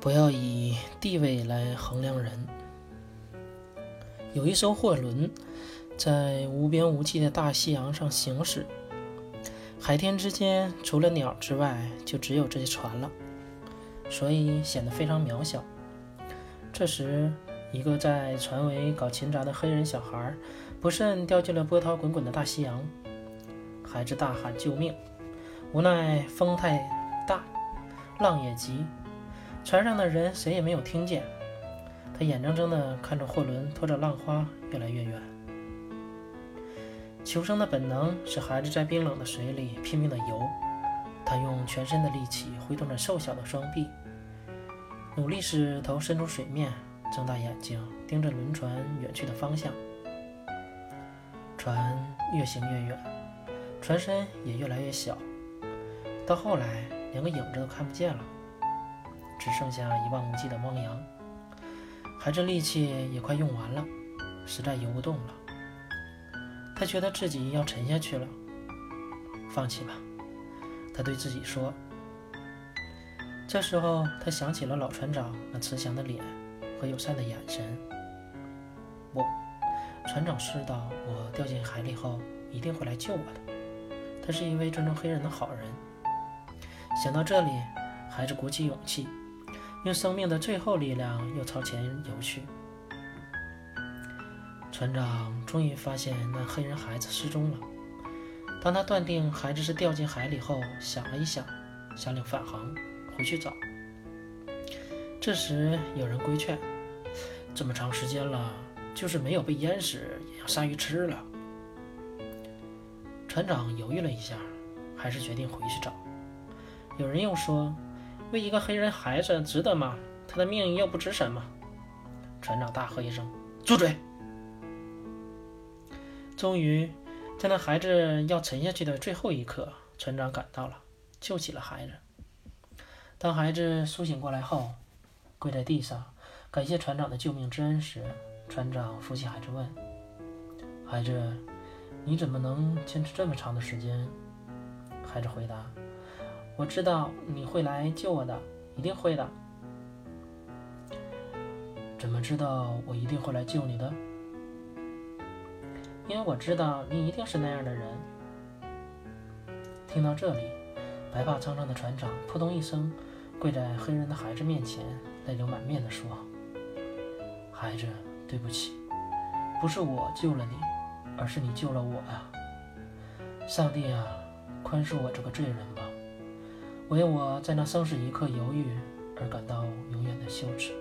不要以地位来衡量人。有一艘货轮在无边无际的大西洋上行驶，海天之间除了鸟之外，就只有这些船了，所以显得非常渺小。这时，一个在船尾搞勤杂的黑人小孩不慎掉进了波涛滚滚的大西洋，孩子大喊救命，无奈风太大，浪也急。船上的人谁也没有听见，他眼睁睁地看着货轮拖着浪花越来越远。求生的本能使孩子在冰冷的水里拼命地游，他用全身的力气挥动着瘦小的双臂，努力使头伸出水面，睁大眼睛盯着轮船远去的方向。船越行越远，船身也越来越小，到后来连个影子都看不见了。只剩下一望无际的汪洋，孩子力气也快用完了，实在游不动了。他觉得自己要沉下去了，放弃吧，他对自己说。这时候，他想起了老船长那慈祥的脸和友善的眼神。不，船长知道我掉进海里后一定会来救我的，他是一位尊重黑人的好人。想到这里，孩子鼓起勇气。用生命的最后力量又朝前游去。船长终于发现那黑人孩子失踪了。当他断定孩子是掉进海里后，想了一想，下令返航回去找。这时有人规劝：“这么长时间了，就是没有被淹死，也要鲨鱼吃了。”船长犹豫了一下，还是决定回去找。有人又说。为一个黑人孩子值得吗？他的命又不值什么。船长大喝一声：“住嘴！”终于，在那孩子要沉下去的最后一刻，船长赶到了，救起了孩子。当孩子苏醒过来后，跪在地上感谢船长的救命之恩时，船长扶起孩子问：“孩子，你怎么能坚持这么长的时间？”孩子回答。我知道你会来救我的，一定会的。怎么知道我一定会来救你的？因为我知道你一定是那样的人。听到这里，白发苍苍的船长扑通一声跪在黑人的孩子面前，泪流满面地说：“孩子，对不起，不是我救了你，而是你救了我啊！上帝啊，宽恕我这个罪人吧。”为我在那生死一刻犹豫而感到永远的羞耻。